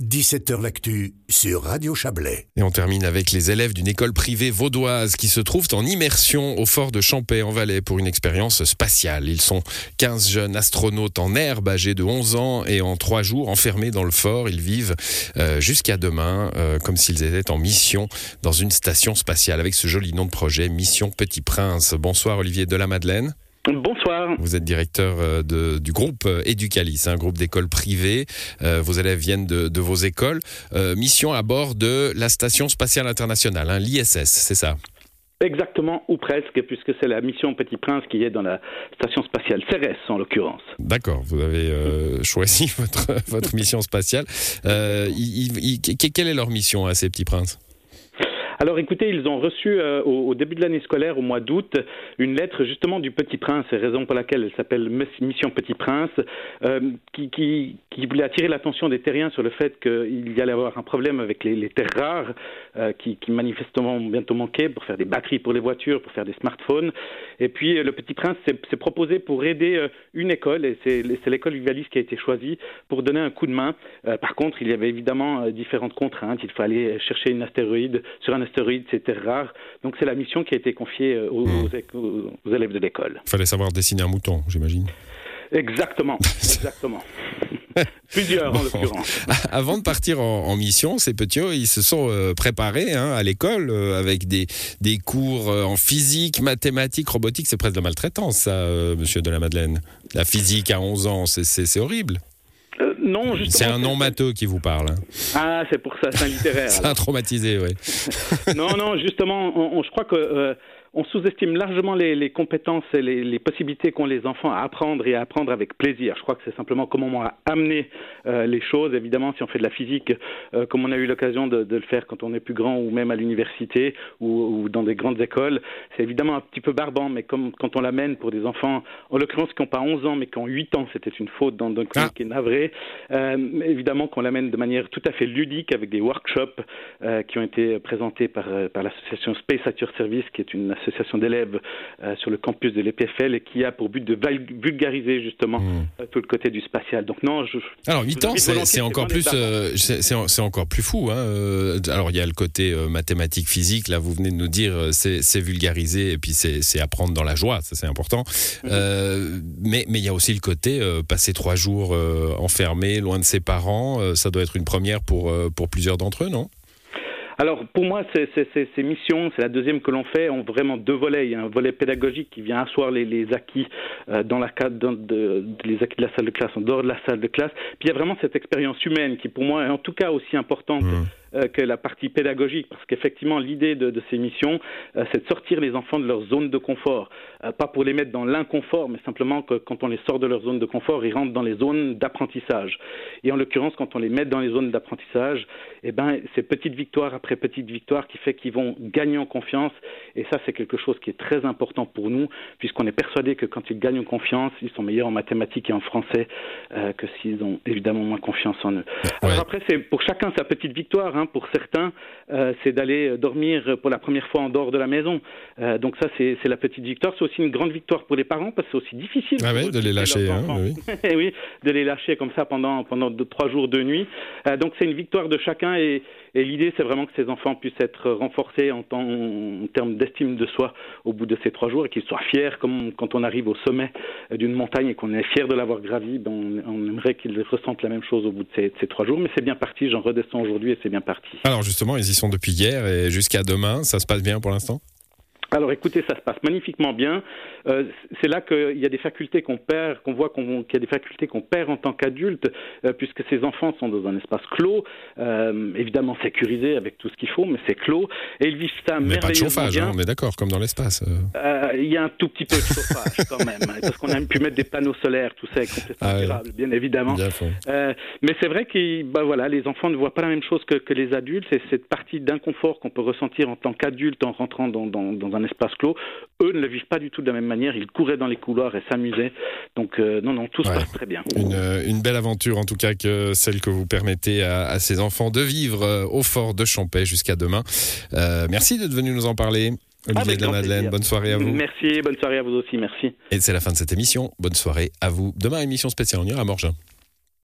17h L'actu sur Radio Chablais. Et on termine avec les élèves d'une école privée vaudoise qui se trouvent en immersion au fort de Champais en Valais pour une expérience spatiale. Ils sont 15 jeunes astronautes en herbe âgés de 11 ans et en 3 jours enfermés dans le fort. Ils vivent euh, jusqu'à demain euh, comme s'ils étaient en mission dans une station spatiale avec ce joli nom de projet, Mission Petit Prince. Bonsoir Olivier de la Madeleine. Bonsoir. Vous êtes directeur euh, de, du groupe euh, Educalis, un groupe d'écoles privées. Euh, vos élèves viennent de, de vos écoles. mission à bord de la Station spatiale internationale, hein, l'ISS, c'est ça? Exactement, ou presque, puisque c'est la mission Petit Prince qui est dans la station spatiale CERES en l'occurrence. D'accord, vous avez choisi votre, votre mission spatiale. quelle est leur mission à ces petits princes? Alors écoutez, ils ont reçu euh, au, début de l'année scolaire, au mois d'août, une lettre justement du Petit Prince, raison pour laquelle elle s'appelle Mission Petit Prince, euh, qui, qui, voulait attirer l'attention des terriens sur le fait qu'il y allait avoir un problème avec les, terres rares, euh, qui, manifestement bientôt manquaient pour faire des batteries pour les voitures, pour faire des smartphones. Et puis le Petit Prince s'est proposé pour aider une école, et c'est l'école Vivalis qui a été choisie pour donner un coup de main. par contre, il y avait évidemment différentes contraintes. Il fallait chercher une astéroïde sur un astéroïdes, c'était rare. Donc c'est la mission qui a été confiée euh, hmm. aux, élèves de l'école. Il fallait savoir dessiner un mouton, j'imagine. Exactement, exactement. Plusieurs en l'occurrence. Avant de partir en, mission, ces petits, ils se sont euh, préparés hein, à l'école euh, avec des, des cours en physique, mathématiques, robotique. C'est presque de la maltraitance, ça, monsieur de la Madeleine. La physique à 11 ans, c'est horrible. Non, C'est un nom matheux qui vous parle. Hein. Ah, c'est pour ça, c'est un littéraire. c'est un traumatisé, oui. non, non, justement, je crois que euh, on sous-estime largement les, compétences et les, possibilités qu'ont les enfants à apprendre et à apprendre avec plaisir. Je crois que c'est simplement comment on a amené euh, les choses. Évidemment, si on fait de la physique, euh, comme on a eu l'occasion de, le faire quand on est plus grand ou même à l'université ou, dans des grandes écoles, c'est évidemment un petit peu barbant, mais comme quand on l'amène pour des enfants, en l'occurrence qui n'ont pas 11 ans mais qui ont 8 ans, c'était une faute dans un ah. qui est navré. Euh, évidemment qu'on l'amène de manière tout à fait ludique avec des workshops qui ont été présentés par, par l'association Space at Your Service, qui est une association d'élèves euh, sur le campus de l'EPFL et qui a pour but de vulgariser justement hmm. euh, tout le côté du spatial. Donc non, je, alors 8 ans, c'est encore plus, euh, c'est encore plus fou. Hein. Alors il y a le côté mathématique, physique. Là, vous venez de nous dire c'est vulgariser et puis c'est apprendre dans la joie, ça c'est important. Mhm. mais mais il y a aussi le côté passer trois jours enfermé, loin de ses parents. ça doit être une première pour pour plusieurs d'entre eux, non? Alors pour moi, ces missions, c'est la deuxième que l'on fait, ont vraiment deux volets. Il y a un volet pédagogique qui vient asseoir les, acquis euh, dans la cadre de, les acquis de la salle de classe, en dehors de la salle de classe. Puis il y a vraiment cette expérience humaine qui, pour moi, est en tout cas aussi importante. Mmh. Euh, que la partie pédagogique, parce qu'effectivement l'idée de, de, ces missions, euh, c'est de sortir les enfants de leur zone de confort, euh, pas pour les mettre dans l'inconfort, mais simplement que quand on les sort de leur zone de confort, ils rentrent dans les zones d'apprentissage. Et en l'occurrence, quand on les met dans les zones d'apprentissage, eh ben c'est petite victoire après petite victoire qui fait qu'ils vont gagner en confiance. Et ça, c'est quelque chose qui est très important pour nous, puisqu'on est persuadé que quand ils gagnent en confiance, ils sont meilleurs en mathématiques et en français que s'ils ont évidemment moins confiance en eux. Alors après, c'est pour chacun sa petite victoire. Hein. Pour certains, euh, c'est d'aller dormir pour la première fois en dehors de la maison. Euh, donc ça, c'est la petite victoire. C'est aussi une grande victoire pour les parents parce que c'est aussi difficile ah de les lâcher. Hein, oui. oui. de les lâcher comme ça pendant pendant deux, trois jours, deux nuits. Euh, donc c'est une victoire de chacun et, et l'idée, c'est vraiment que ces enfants puissent être renforcés en, termes d'estime de soi au bout de ces trois jours et qu'ils soient fiers, comme quand on arrive au sommet d'une montagne et qu'on est fier de l'avoir gravi, ben on, aimerait qu'ils ressentent la même chose au bout de ces trois jours. Mais c'est bien parti, j'en redescends aujourd'hui et c'est bien parti. Alors justement, ils y sont depuis hier et jusqu'à demain. Ça se passe bien pour l'instant? Alors écoutez, ça se passe magnifiquement bien. Euh, c'est là qu'il y a des facultés qu'on perd, qu'on voit qu'il y a des facultés qu'on perd en tant qu'adulte, euh, puisque ces enfants sont dans un espace clos, euh, évidemment sécurisé avec tout ce qu'il faut, mais c'est clos, et ils vivent ça mais pas de chauffage, hein, on est d'accord, comme dans l'espace. Il y a un tout petit peu de chauffage quand même, hein, parce qu'on a pu mettre des panneaux solaires, tout ça est complètement ah durable, bien évidemment. mais c'est vrai que bah, voilà, les enfants ne voient pas la même chose que, que les adultes, c'est cette partie d'inconfort qu'on peut ressentir en tant qu'adulte en rentrant dans, dans, dans un un espace clos. Eux ne le vivent pas du tout de la même manière. Ils couraient dans les couloirs et s'amusaient. Donc euh, non, non, tout se passe très bien. Euh, une, belle aventure en tout cas que celle que vous permettez à, ces enfants de vivre euh, au fort de Champais jusqu'à demain. merci d'être venu nous en parler. Olivier de la Madeleine, bonne soirée à vous. Merci, bonne soirée à vous aussi, merci. Et c'est la fin de cette émission. Bonne soirée à vous. Demain, émission spéciale, on ira à Morges.